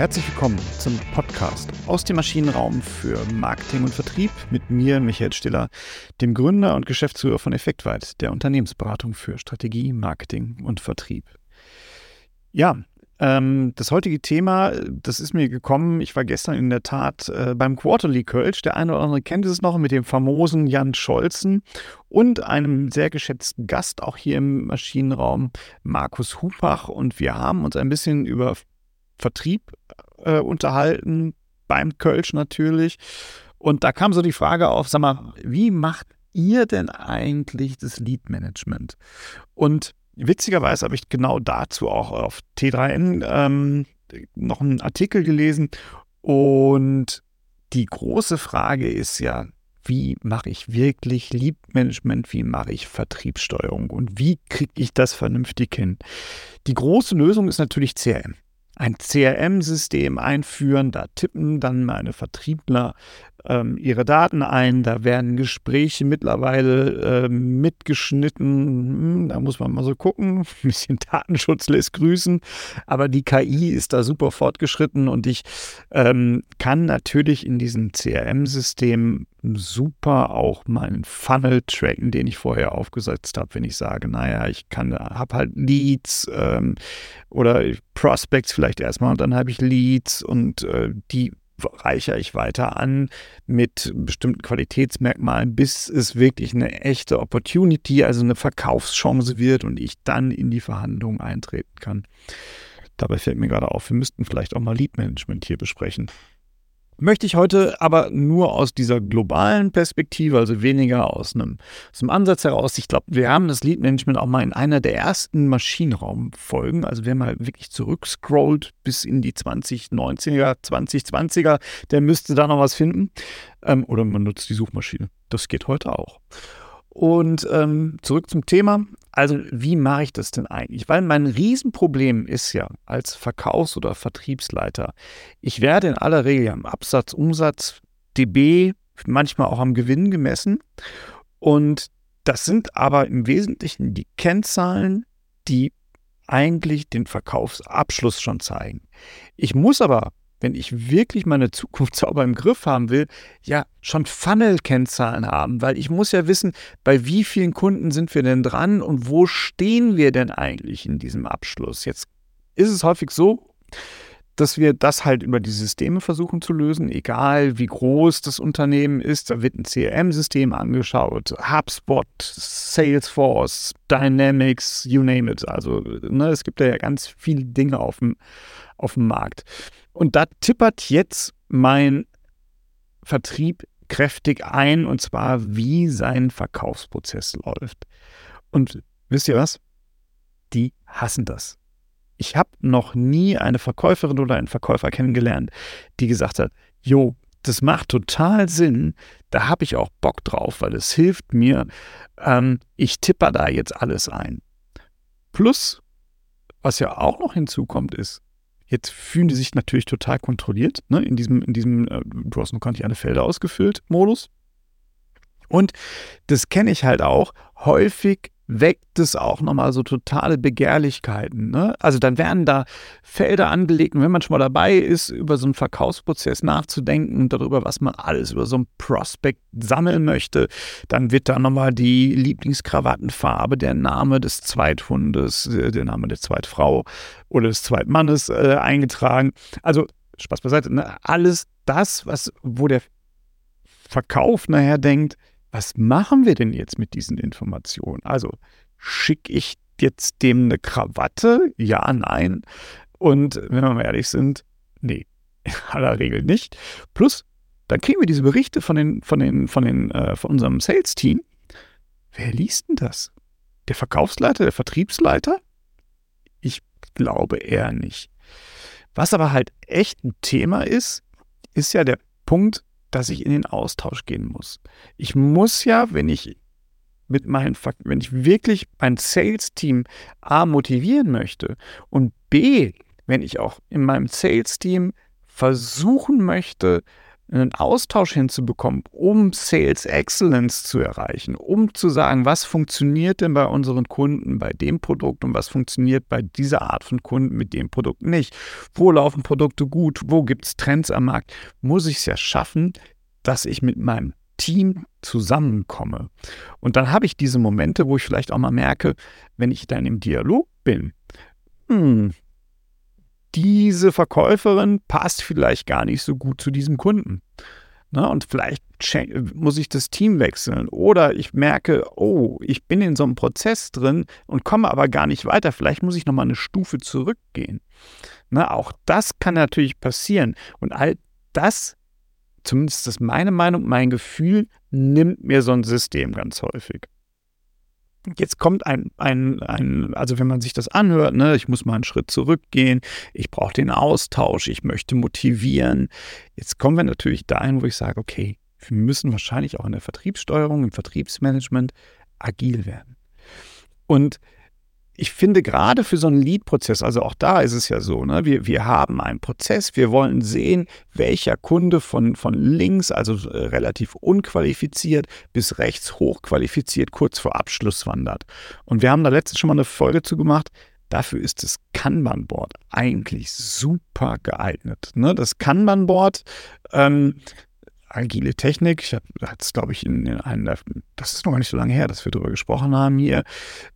herzlich willkommen zum Podcast aus dem Maschinenraum für Marketing und Vertrieb mit mir, Michael Stiller, dem Gründer und Geschäftsführer von Effektweit, der Unternehmensberatung für Strategie, Marketing und Vertrieb. Ja, ähm, das heutige Thema, das ist mir gekommen, ich war gestern in der Tat äh, beim Quarterly Kölsch, der eine oder andere kennt es noch, mit dem famosen Jan Scholzen und einem sehr geschätzten Gast auch hier im Maschinenraum, Markus Hupach. Und wir haben uns ein bisschen über Vertrieb äh, unterhalten, beim Kölsch natürlich. Und da kam so die Frage auf, sag mal, wie macht ihr denn eigentlich das Lead Management? Und Witzigerweise habe ich genau dazu auch auf T3N ähm, noch einen Artikel gelesen. Und die große Frage ist ja, wie mache ich wirklich Lead-Management, wie mache ich Vertriebssteuerung und wie kriege ich das vernünftig hin? Die große Lösung ist natürlich CRM ein CRM-System einführen. Da tippen dann meine Vertriebler ähm, ihre Daten ein. Da werden Gespräche mittlerweile äh, mitgeschnitten. Hm, da muss man mal so gucken. Ein bisschen Datenschutz lässt grüßen. Aber die KI ist da super fortgeschritten und ich ähm, kann natürlich in diesem CRM-System super auch meinen Funnel tracken, den ich vorher aufgesetzt habe, wenn ich sage, naja, ich kann, habe halt Leads ähm, oder Prospects vielleicht erstmal und dann habe ich Leads und äh, die reichere ich weiter an mit bestimmten Qualitätsmerkmalen, bis es wirklich eine echte Opportunity, also eine Verkaufschance wird und ich dann in die Verhandlungen eintreten kann. Dabei fällt mir gerade auf, wir müssten vielleicht auch mal Lead Management hier besprechen möchte ich heute aber nur aus dieser globalen Perspektive, also weniger aus einem, aus einem Ansatz heraus. Ich glaube, wir haben das Lead Management auch mal in einer der ersten Maschinenraumfolgen. Also wer mal wirklich zurückscrollt bis in die 2019er, 2020er, der müsste da noch was finden. Ähm, oder man nutzt die Suchmaschine. Das geht heute auch. Und ähm, zurück zum Thema. Also, wie mache ich das denn eigentlich? Weil mein Riesenproblem ist ja als Verkaufs- oder Vertriebsleiter, ich werde in aller Regel am Absatz, Umsatz, DB, manchmal auch am Gewinn gemessen. Und das sind aber im Wesentlichen die Kennzahlen, die eigentlich den Verkaufsabschluss schon zeigen. Ich muss aber wenn ich wirklich meine Zukunft sauber im Griff haben will, ja schon Funnel-Kennzahlen haben, weil ich muss ja wissen, bei wie vielen Kunden sind wir denn dran und wo stehen wir denn eigentlich in diesem Abschluss. Jetzt ist es häufig so, dass wir das halt über die Systeme versuchen zu lösen, egal wie groß das Unternehmen ist. Da wird ein CRM-System angeschaut, HubSpot, Salesforce, Dynamics, you name it. Also ne, es gibt ja ganz viele Dinge auf dem, auf dem Markt. Und da tippert jetzt mein Vertrieb kräftig ein, und zwar wie sein Verkaufsprozess läuft. Und wisst ihr was? Die hassen das. Ich habe noch nie eine Verkäuferin oder einen Verkäufer kennengelernt, die gesagt hat, jo, das macht total Sinn, da habe ich auch Bock drauf, weil es hilft mir. Ähm, ich tippe da jetzt alles ein. Plus, was ja auch noch hinzukommt, ist, Jetzt fühlen die sich natürlich total kontrolliert, ne, in diesem, in diesem, äh, du hast noch gar nicht alle Felder ausgefüllt, Modus. Und das kenne ich halt auch. Häufig weckt es auch nochmal so totale Begehrlichkeiten. Ne? Also dann werden da Felder angelegt und wenn man schon mal dabei ist, über so einen Verkaufsprozess nachzudenken und darüber, was man alles über so einen Prospekt sammeln möchte, dann wird da nochmal die Lieblingskrawattenfarbe, der Name des Zweithundes, äh, der Name der Zweitfrau oder des Zweitmannes äh, eingetragen. Also Spaß beiseite, ne? alles das, was, wo der Verkauf nachher denkt, was machen wir denn jetzt mit diesen Informationen? Also schicke ich jetzt dem eine Krawatte? Ja, nein. Und wenn wir mal ehrlich sind, nee, in aller Regel nicht. Plus, dann kriegen wir diese Berichte von, den, von, den, von, den, äh, von unserem Sales-Team. Wer liest denn das? Der Verkaufsleiter, der Vertriebsleiter? Ich glaube eher nicht. Was aber halt echt ein Thema ist, ist ja der Punkt, dass ich in den Austausch gehen muss. Ich muss ja, wenn ich mit meinen, wenn ich wirklich mein Sales-Team A motivieren möchte und B, wenn ich auch in meinem Sales-Team versuchen möchte, einen Austausch hinzubekommen, um Sales Excellence zu erreichen, um zu sagen, was funktioniert denn bei unseren Kunden bei dem Produkt und was funktioniert bei dieser Art von Kunden mit dem Produkt nicht. Wo laufen Produkte gut? Wo gibt es Trends am Markt? Muss ich es ja schaffen, dass ich mit meinem Team zusammenkomme. Und dann habe ich diese Momente, wo ich vielleicht auch mal merke, wenn ich dann im Dialog bin, hm, diese Verkäuferin passt vielleicht gar nicht so gut zu diesem Kunden. Na, und vielleicht muss ich das Team wechseln. Oder ich merke, oh, ich bin in so einem Prozess drin und komme aber gar nicht weiter. Vielleicht muss ich nochmal eine Stufe zurückgehen. Na, auch das kann natürlich passieren. Und all das, zumindest ist meine Meinung, mein Gefühl, nimmt mir so ein System ganz häufig. Jetzt kommt ein, ein, ein, also wenn man sich das anhört, ne, ich muss mal einen Schritt zurückgehen, ich brauche den Austausch, ich möchte motivieren. Jetzt kommen wir natürlich dahin, wo ich sage, okay, wir müssen wahrscheinlich auch in der Vertriebssteuerung, im Vertriebsmanagement agil werden. Und ich finde gerade für so einen Lead-Prozess, also auch da ist es ja so, ne, wir, wir haben einen Prozess, wir wollen sehen, welcher Kunde von, von links, also äh, relativ unqualifiziert, bis rechts hochqualifiziert, kurz vor Abschluss wandert. Und wir haben da letztens schon mal eine Folge zu gemacht. Dafür ist das Kanban-Board eigentlich super geeignet. Ne? Das Kanban-Board ähm, agile Technik. Ich habe das, glaube ich, in, in einem, das ist noch gar nicht so lange her, dass wir darüber gesprochen haben hier.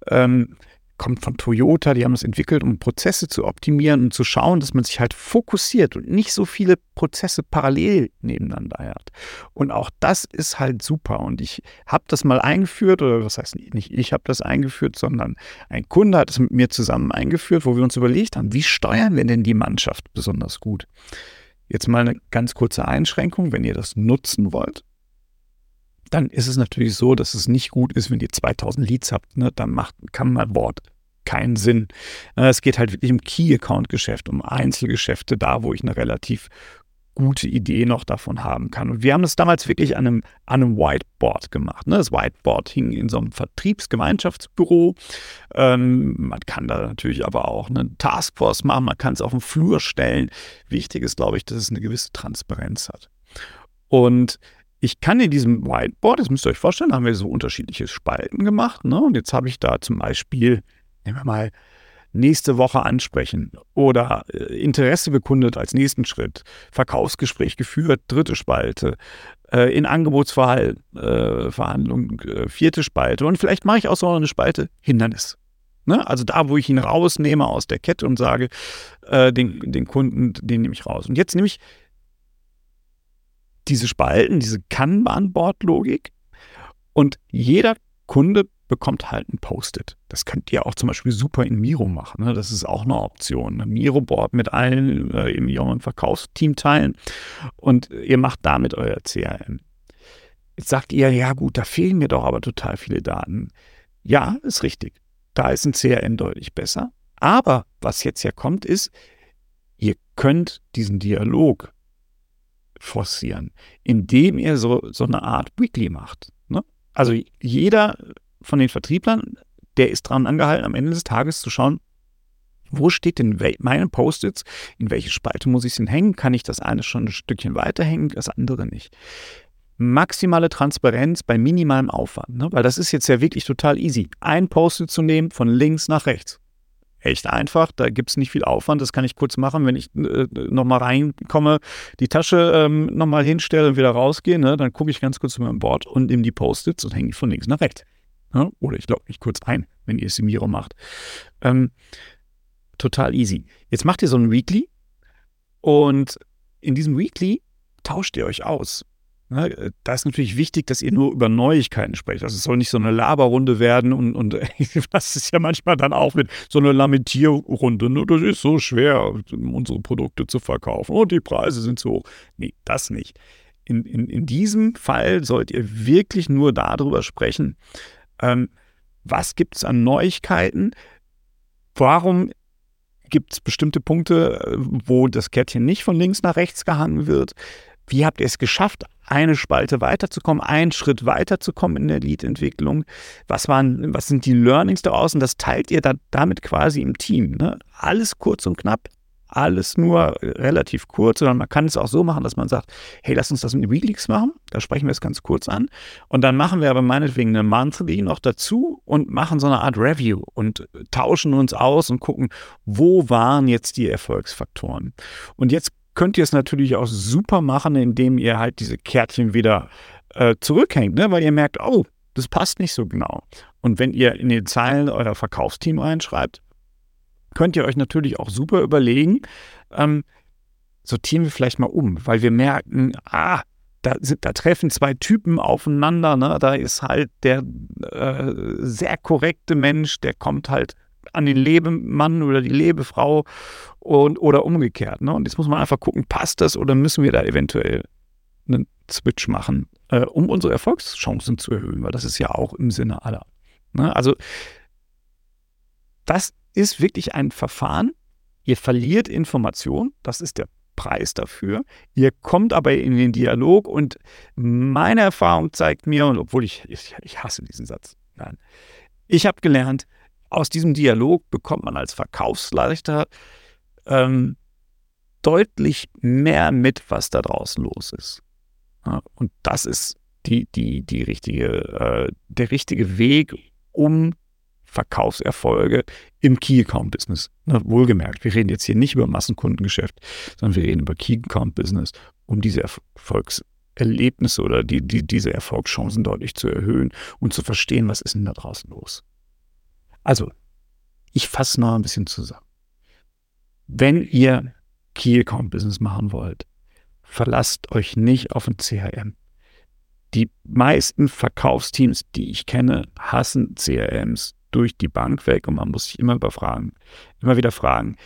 Ähm, kommt von Toyota, die haben das entwickelt, um Prozesse zu optimieren und zu schauen, dass man sich halt fokussiert und nicht so viele Prozesse parallel nebeneinander hat. Und auch das ist halt super. Und ich habe das mal eingeführt, oder was heißt nicht, ich habe das eingeführt, sondern ein Kunde hat es mit mir zusammen eingeführt, wo wir uns überlegt haben, wie steuern wir denn die Mannschaft besonders gut? Jetzt mal eine ganz kurze Einschränkung, wenn ihr das nutzen wollt, dann ist es natürlich so, dass es nicht gut ist, wenn ihr 2000 Leads habt. Ne? Dann macht, kann man keinen Sinn. Äh, es geht halt wirklich um Key-Account-Geschäft, um Einzelgeschäfte, da wo ich eine relativ gute Idee noch davon haben kann. Und wir haben das damals wirklich an einem, an einem Whiteboard gemacht. Ne? Das Whiteboard hing in so einem Vertriebsgemeinschaftsbüro. Ähm, man kann da natürlich aber auch eine Taskforce machen, man kann es auf den Flur stellen. Wichtig ist, glaube ich, dass es eine gewisse Transparenz hat. Und ich kann in diesem Whiteboard, das müsst ihr euch vorstellen, haben wir so unterschiedliche Spalten gemacht. Ne? Und jetzt habe ich da zum Beispiel, nehmen wir mal, nächste Woche ansprechen oder äh, Interesse bekundet als nächsten Schritt, Verkaufsgespräch geführt, dritte Spalte, äh, in Angebotsverhandlung, äh, vierte Spalte und vielleicht mache ich auch so eine Spalte Hindernis. Ne? Also da, wo ich ihn rausnehme aus der Kette und sage, den, den Kunden, den nehme ich raus. Und jetzt nehme ich diese Spalten, diese Kanban-Board-Logik und jeder Kunde bekommt halt ein Post-it. Das könnt ihr auch zum Beispiel super in Miro machen. Ne? Das ist auch eine Option. Ein Miro-Board mit allen äh, im jungen Verkaufsteam teilen und ihr macht damit euer CRM. Jetzt sagt ihr, ja gut, da fehlen mir doch aber total viele Daten. Ja, ist richtig. Da ist ein CRM deutlich besser. Aber was jetzt ja kommt, ist, ihr könnt diesen Dialog forcieren, indem ihr so, so eine Art Weekly macht. Ne? Also jeder von den Vertrieblern, der ist daran angehalten, am Ende des Tages zu schauen, wo steht denn meine Post-its, in welche Spalte muss ich es hängen, kann ich das eine schon ein Stückchen weiterhängen, das andere nicht. Maximale Transparenz bei minimalem Aufwand, ne? weil das ist jetzt ja wirklich total easy. Ein Post-it zu nehmen von links nach rechts echt einfach. Da gibt es nicht viel Aufwand. Das kann ich kurz machen, wenn ich äh, nochmal reinkomme, die Tasche ähm, nochmal hinstelle und wieder rausgehe. Ne? Dann gucke ich ganz kurz zu meinem Board und nehme die Post-its und hänge die von links nach rechts. Ne? Oder ich logge mich kurz ein, wenn ihr es im Miro macht. Ähm, total easy. Jetzt macht ihr so ein Weekly und in diesem Weekly tauscht ihr euch aus. Ne, da ist natürlich wichtig, dass ihr nur über Neuigkeiten sprecht. Also es soll nicht so eine Laberrunde werden und, und das ist ja manchmal dann auch mit so einer Lamentierrunde. Ne? Das ist so schwer, unsere Produkte zu verkaufen und die Preise sind zu hoch. Nee, das nicht. In, in, in diesem Fall sollt ihr wirklich nur darüber sprechen, ähm, was gibt es an Neuigkeiten, warum gibt es bestimmte Punkte, äh, wo das Kärtchen nicht von links nach rechts gehangen wird, wie habt ihr es geschafft, eine Spalte weiterzukommen, einen Schritt weiterzukommen in der Lead-Entwicklung? Was, waren, was sind die Learnings daraus? Und das teilt ihr da, damit quasi im Team. Ne? Alles kurz und knapp, alles nur relativ kurz, sondern man kann es auch so machen, dass man sagt, hey, lass uns das mit Weeklies machen. Da sprechen wir es ganz kurz an. Und dann machen wir aber meinetwegen eine Monthly noch dazu und machen so eine Art Review und tauschen uns aus und gucken, wo waren jetzt die Erfolgsfaktoren. Und jetzt könnt ihr es natürlich auch super machen, indem ihr halt diese Kärtchen wieder äh, zurückhängt, ne? weil ihr merkt, oh, das passt nicht so genau. Und wenn ihr in den Zeilen euer Verkaufsteam reinschreibt, könnt ihr euch natürlich auch super überlegen, ähm, sortieren wir vielleicht mal um, weil wir merken, ah, da, da treffen zwei Typen aufeinander. Ne? Da ist halt der äh, sehr korrekte Mensch, der kommt halt an den Lebemann oder die Lebefrau und, oder umgekehrt. Ne? Und jetzt muss man einfach gucken, passt das oder müssen wir da eventuell einen Switch machen, äh, um unsere Erfolgschancen zu erhöhen, weil das ist ja auch im Sinne aller. Ne? Also das ist wirklich ein Verfahren. Ihr verliert Information, das ist der Preis dafür. Ihr kommt aber in den Dialog und meine Erfahrung zeigt mir, und obwohl ich, ich, ich hasse diesen Satz, nein, ich habe gelernt, aus diesem Dialog bekommt man als Verkaufsleiter ähm, deutlich mehr mit, was da draußen los ist. Ja, und das ist die, die, die richtige, äh, der richtige Weg, um Verkaufserfolge im Key Account Business. Na, wohlgemerkt, wir reden jetzt hier nicht über Massenkundengeschäft, sondern wir reden über Key Account Business, um diese Erfolgserlebnisse oder die, die, diese Erfolgschancen deutlich zu erhöhen und zu verstehen, was ist denn da draußen los. Also, ich fasse noch ein bisschen zusammen. Wenn ihr Key Account Business machen wollt, verlasst euch nicht auf ein CRM. Die meisten Verkaufsteams, die ich kenne, hassen CRMs durch die Bank weg und man muss sich immer überfragen, immer wieder fragen,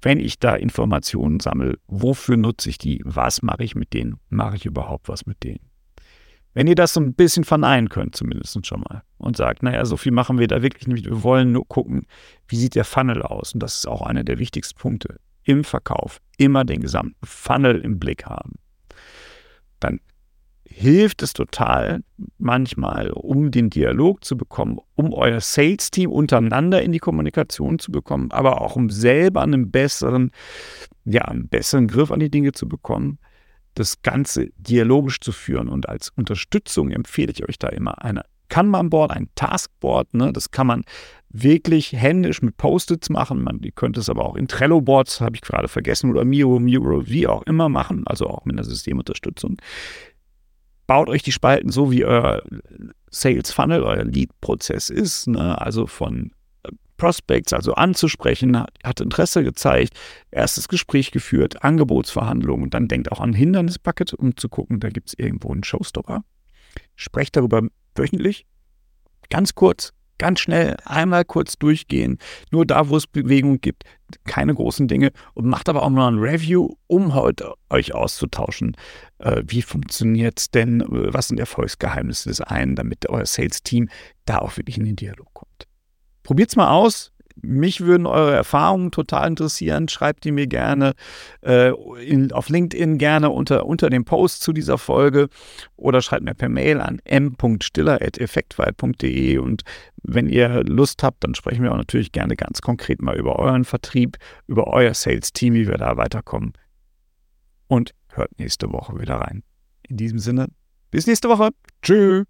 wenn ich da Informationen sammle, wofür nutze ich die? Was mache ich mit denen? Mache ich überhaupt was mit denen? Wenn ihr das so ein bisschen verneinen könnt, zumindest schon mal, und sagt, naja, so viel machen wir da wirklich nicht. Wir wollen nur gucken, wie sieht der Funnel aus? Und das ist auch einer der wichtigsten Punkte im Verkauf. Immer den gesamten Funnel im Blick haben. Dann hilft es total manchmal, um den Dialog zu bekommen, um euer Sales-Team untereinander in die Kommunikation zu bekommen, aber auch um selber einen besseren, ja, einen besseren Griff an die Dinge zu bekommen, das Ganze dialogisch zu führen. Und als Unterstützung empfehle ich euch da immer eine Kanban-Board, ein Taskboard. Ne? Das kann man wirklich händisch mit Post-its machen. Man könnte es aber auch in Trello-Boards, habe ich gerade vergessen, oder Miro, Miro, wie auch immer machen, also auch mit einer Systemunterstützung. Baut euch die Spalten so, wie euer Sales Funnel, euer Lead-Prozess ist. Ne? Also von Prospects, also anzusprechen, hat Interesse gezeigt, erstes Gespräch geführt, Angebotsverhandlungen und dann denkt auch an Hindernisbucket, um zu gucken, da gibt es irgendwo einen Showstopper. Sprecht darüber wöchentlich, ganz kurz, ganz schnell, einmal kurz durchgehen, nur da, wo es Bewegung gibt, keine großen Dinge und macht aber auch mal ein Review, um heute euch auszutauschen. Äh, wie funktioniert es denn? Was sind Erfolgsgeheimnisse des einen, damit euer Sales-Team da auch wirklich in den Dialog kommt? Probiert's mal aus. Mich würden eure Erfahrungen total interessieren. Schreibt die mir gerne äh, in, auf LinkedIn gerne unter, unter dem Post zu dieser Folge oder schreibt mir per Mail an m.stiller.effektweit.de und wenn ihr Lust habt, dann sprechen wir auch natürlich gerne ganz konkret mal über euren Vertrieb, über euer Sales-Team, wie wir da weiterkommen. Und hört nächste Woche wieder rein. In diesem Sinne, bis nächste Woche. Tschüss.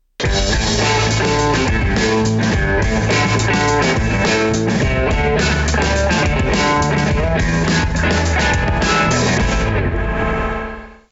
Thank you.